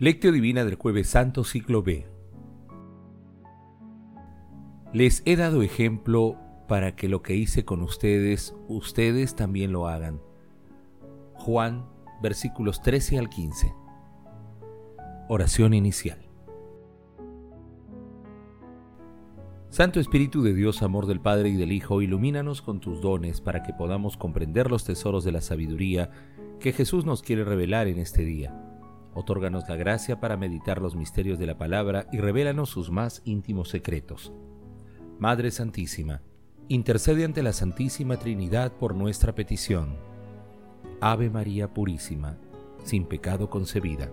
Lectio Divina del Jueves Santo, ciclo B. Les he dado ejemplo para que lo que hice con ustedes, ustedes también lo hagan. Juan, versículos 13 al 15. Oración inicial. Santo Espíritu de Dios, amor del Padre y del Hijo, ilumínanos con tus dones para que podamos comprender los tesoros de la sabiduría que Jesús nos quiere revelar en este día. Otórganos la gracia para meditar los misterios de la palabra y revélanos sus más íntimos secretos. Madre Santísima, intercede ante la Santísima Trinidad por nuestra petición. Ave María Purísima, sin pecado concebida.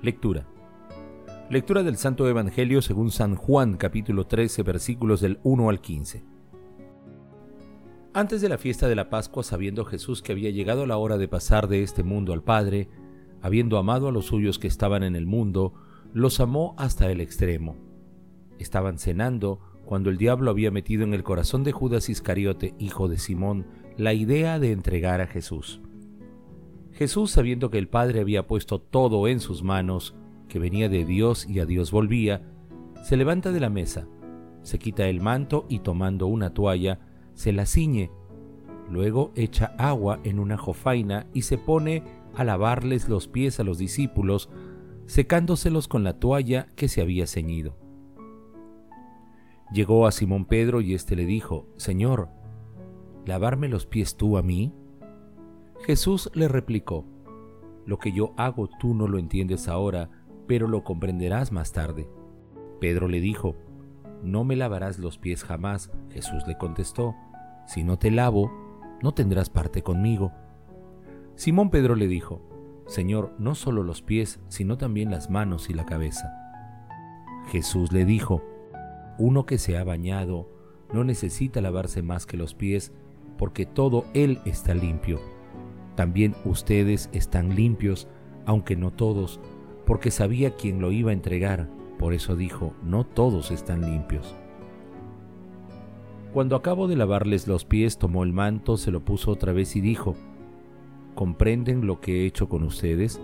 Lectura. Lectura del Santo Evangelio según San Juan capítulo 13 versículos del 1 al 15. Antes de la fiesta de la Pascua, sabiendo Jesús que había llegado la hora de pasar de este mundo al Padre, habiendo amado a los suyos que estaban en el mundo, los amó hasta el extremo. Estaban cenando cuando el diablo había metido en el corazón de Judas Iscariote, hijo de Simón, la idea de entregar a Jesús. Jesús, sabiendo que el Padre había puesto todo en sus manos, que venía de Dios y a Dios volvía, se levanta de la mesa, se quita el manto y tomando una toalla, se la ciñe. Luego echa agua en una jofaina y se pone a lavarles los pies a los discípulos, secándoselos con la toalla que se había ceñido. Llegó a Simón Pedro y éste le dijo, Señor, ¿lavarme los pies tú a mí? Jesús le replicó, Lo que yo hago tú no lo entiendes ahora, pero lo comprenderás más tarde. Pedro le dijo, No me lavarás los pies jamás. Jesús le contestó, Si no te lavo, no tendrás parte conmigo. Simón Pedro le dijo, Señor, no solo los pies, sino también las manos y la cabeza. Jesús le dijo, Uno que se ha bañado no necesita lavarse más que los pies, porque todo él está limpio. También ustedes están limpios, aunque no todos, porque sabía quién lo iba a entregar, por eso dijo, no todos están limpios. Cuando acabó de lavarles los pies, tomó el manto, se lo puso otra vez y dijo, ¿comprenden lo que he hecho con ustedes?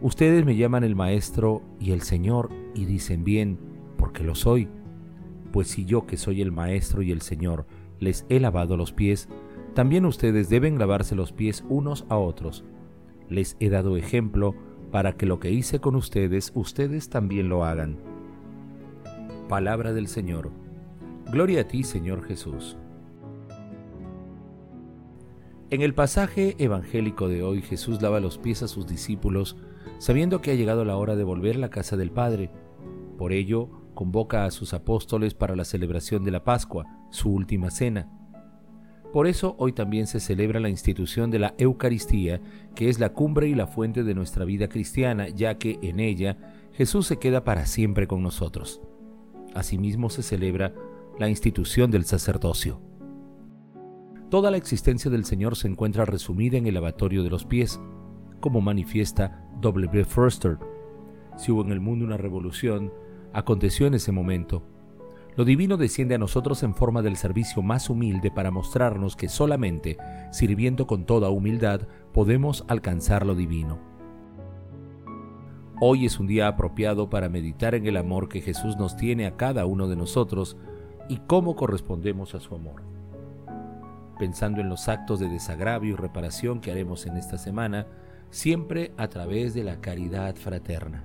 Ustedes me llaman el Maestro y el Señor y dicen bien, porque lo soy. Pues si yo que soy el Maestro y el Señor les he lavado los pies, también ustedes deben lavarse los pies unos a otros. Les he dado ejemplo para que lo que hice con ustedes, ustedes también lo hagan. Palabra del Señor. Gloria a ti, Señor Jesús. En el pasaje evangélico de hoy, Jesús lava los pies a sus discípulos, sabiendo que ha llegado la hora de volver a la casa del Padre. Por ello, convoca a sus apóstoles para la celebración de la Pascua, su última cena. Por eso hoy también se celebra la institución de la Eucaristía, que es la cumbre y la fuente de nuestra vida cristiana, ya que en ella Jesús se queda para siempre con nosotros. Asimismo se celebra la institución del sacerdocio. Toda la existencia del Señor se encuentra resumida en el lavatorio de los pies, como manifiesta W. Forster. Si hubo en el mundo una revolución, aconteció en ese momento lo divino desciende a nosotros en forma del servicio más humilde para mostrarnos que solamente sirviendo con toda humildad podemos alcanzar lo divino. Hoy es un día apropiado para meditar en el amor que Jesús nos tiene a cada uno de nosotros y cómo correspondemos a su amor. Pensando en los actos de desagravio y reparación que haremos en esta semana, siempre a través de la caridad fraterna.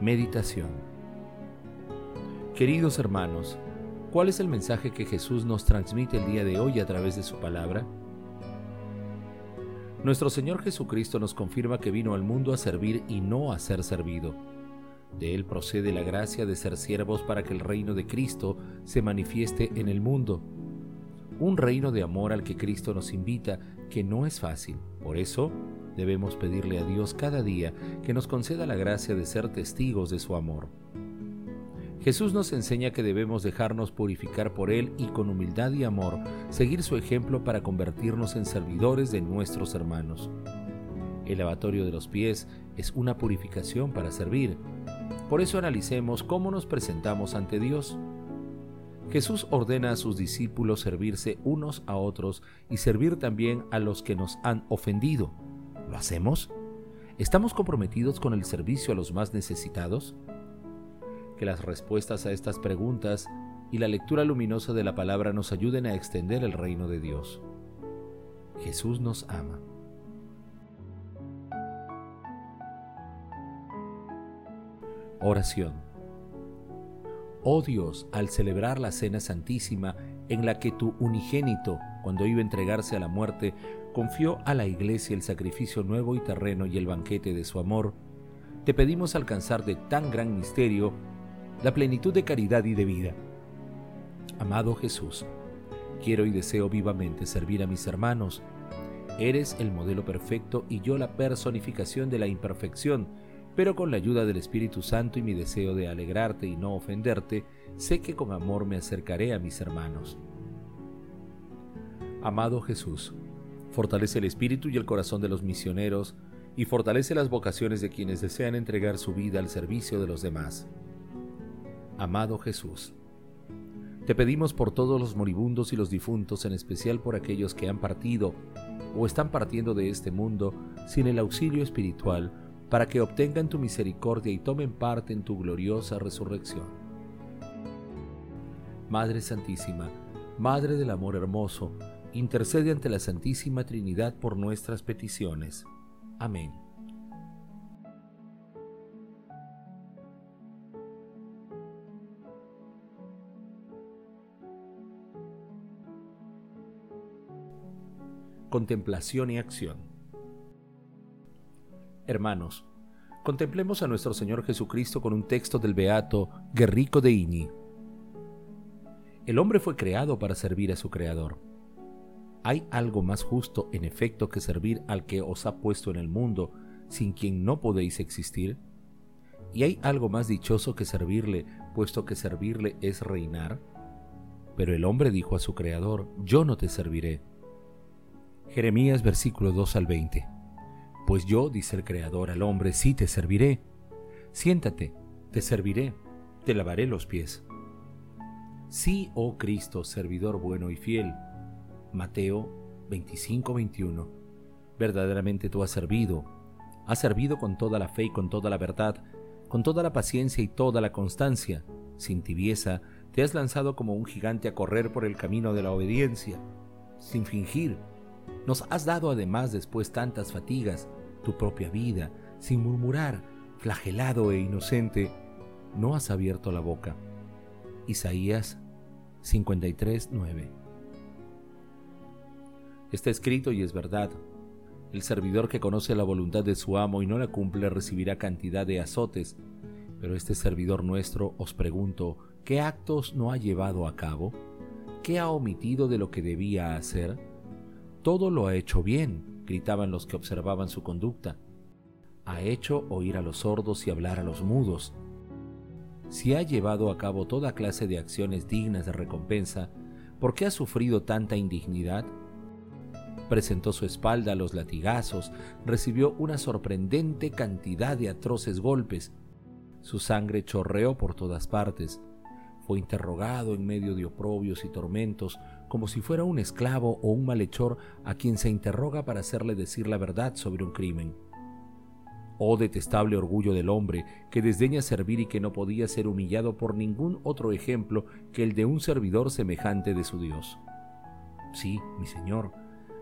Meditación Queridos hermanos, ¿cuál es el mensaje que Jesús nos transmite el día de hoy a través de su palabra? Nuestro Señor Jesucristo nos confirma que vino al mundo a servir y no a ser servido. De Él procede la gracia de ser siervos para que el reino de Cristo se manifieste en el mundo. Un reino de amor al que Cristo nos invita, que no es fácil. Por eso, debemos pedirle a Dios cada día que nos conceda la gracia de ser testigos de su amor. Jesús nos enseña que debemos dejarnos purificar por Él y con humildad y amor seguir su ejemplo para convertirnos en servidores de nuestros hermanos. El lavatorio de los pies es una purificación para servir. Por eso analicemos cómo nos presentamos ante Dios. Jesús ordena a sus discípulos servirse unos a otros y servir también a los que nos han ofendido. ¿Lo hacemos? ¿Estamos comprometidos con el servicio a los más necesitados? Que las respuestas a estas preguntas y la lectura luminosa de la palabra nos ayuden a extender el reino de Dios. Jesús nos ama. Oración. Oh Dios, al celebrar la Cena Santísima, en la que tu unigénito, cuando iba a entregarse a la muerte, confió a la Iglesia el sacrificio nuevo y terreno y el banquete de su amor, te pedimos alcanzar de tan gran misterio la plenitud de caridad y de vida. Amado Jesús, quiero y deseo vivamente servir a mis hermanos. Eres el modelo perfecto y yo la personificación de la imperfección, pero con la ayuda del Espíritu Santo y mi deseo de alegrarte y no ofenderte, sé que con amor me acercaré a mis hermanos. Amado Jesús, fortalece el espíritu y el corazón de los misioneros y fortalece las vocaciones de quienes desean entregar su vida al servicio de los demás. Amado Jesús, te pedimos por todos los moribundos y los difuntos, en especial por aquellos que han partido o están partiendo de este mundo sin el auxilio espiritual, para que obtengan tu misericordia y tomen parte en tu gloriosa resurrección. Madre Santísima, Madre del Amor Hermoso, intercede ante la Santísima Trinidad por nuestras peticiones. Amén. Contemplación y acción. Hermanos, contemplemos a nuestro Señor Jesucristo con un texto del Beato Guerrico de Iñi. El hombre fue creado para servir a su Creador. ¿Hay algo más justo en efecto que servir al que os ha puesto en el mundo, sin quien no podéis existir? ¿Y hay algo más dichoso que servirle, puesto que servirle es reinar? Pero el hombre dijo a su Creador, yo no te serviré. Jeremías versículo 2 al 20. Pues yo, dice el Creador al hombre, sí te serviré. Siéntate, te serviré, te lavaré los pies. Sí, oh Cristo, servidor bueno y fiel, Mateo 25, 21. Verdaderamente tú has servido, has servido con toda la fe y con toda la verdad, con toda la paciencia y toda la constancia. Sin tibieza, te has lanzado como un gigante a correr por el camino de la obediencia, sin fingir. Nos has dado además después tantas fatigas, tu propia vida, sin murmurar, flagelado e inocente, no has abierto la boca. Isaías 53, 9. Está escrito y es verdad. El servidor que conoce la voluntad de su amo y no la cumple recibirá cantidad de azotes. Pero este servidor nuestro, os pregunto, ¿qué actos no ha llevado a cabo? ¿Qué ha omitido de lo que debía hacer? Todo lo ha hecho bien, gritaban los que observaban su conducta. Ha hecho oír a los sordos y hablar a los mudos. Si ha llevado a cabo toda clase de acciones dignas de recompensa, ¿por qué ha sufrido tanta indignidad? presentó su espalda a los latigazos, recibió una sorprendente cantidad de atroces golpes. Su sangre chorreó por todas partes. Fue interrogado en medio de oprobios y tormentos, como si fuera un esclavo o un malhechor a quien se interroga para hacerle decir la verdad sobre un crimen. Oh detestable orgullo del hombre, que desdeña servir y que no podía ser humillado por ningún otro ejemplo que el de un servidor semejante de su Dios. Sí, mi Señor,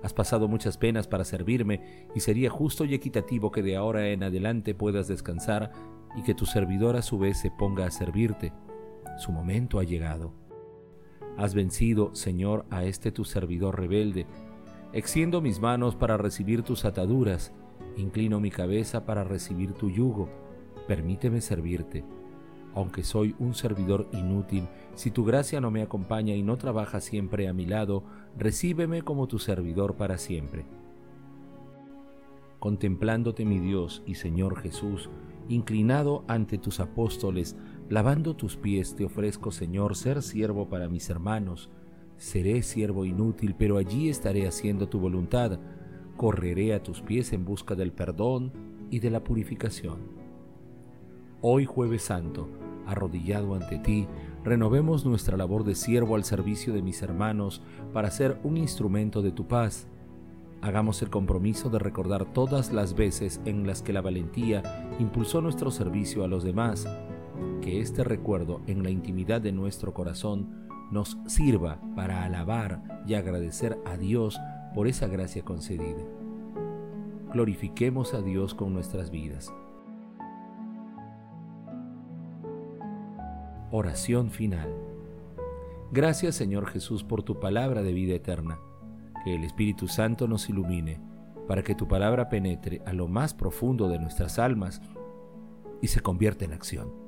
Has pasado muchas penas para servirme y sería justo y equitativo que de ahora en adelante puedas descansar y que tu servidor a su vez se ponga a servirte. Su momento ha llegado. Has vencido, Señor, a este tu servidor rebelde. Extiendo mis manos para recibir tus ataduras, inclino mi cabeza para recibir tu yugo. Permíteme servirte aunque soy un servidor inútil, si tu gracia no me acompaña y no trabaja siempre a mi lado, recíbeme como tu servidor para siempre. Contemplándote mi Dios y Señor Jesús, inclinado ante tus apóstoles, lavando tus pies, te ofrezco, Señor, ser siervo para mis hermanos. Seré siervo inútil, pero allí estaré haciendo tu voluntad. Correré a tus pies en busca del perdón y de la purificación. Hoy jueves santo, arrodillado ante ti, renovemos nuestra labor de siervo al servicio de mis hermanos para ser un instrumento de tu paz. Hagamos el compromiso de recordar todas las veces en las que la valentía impulsó nuestro servicio a los demás. Que este recuerdo en la intimidad de nuestro corazón nos sirva para alabar y agradecer a Dios por esa gracia concedida. Glorifiquemos a Dios con nuestras vidas. Oración final. Gracias Señor Jesús por tu palabra de vida eterna. Que el Espíritu Santo nos ilumine para que tu palabra penetre a lo más profundo de nuestras almas y se convierta en acción.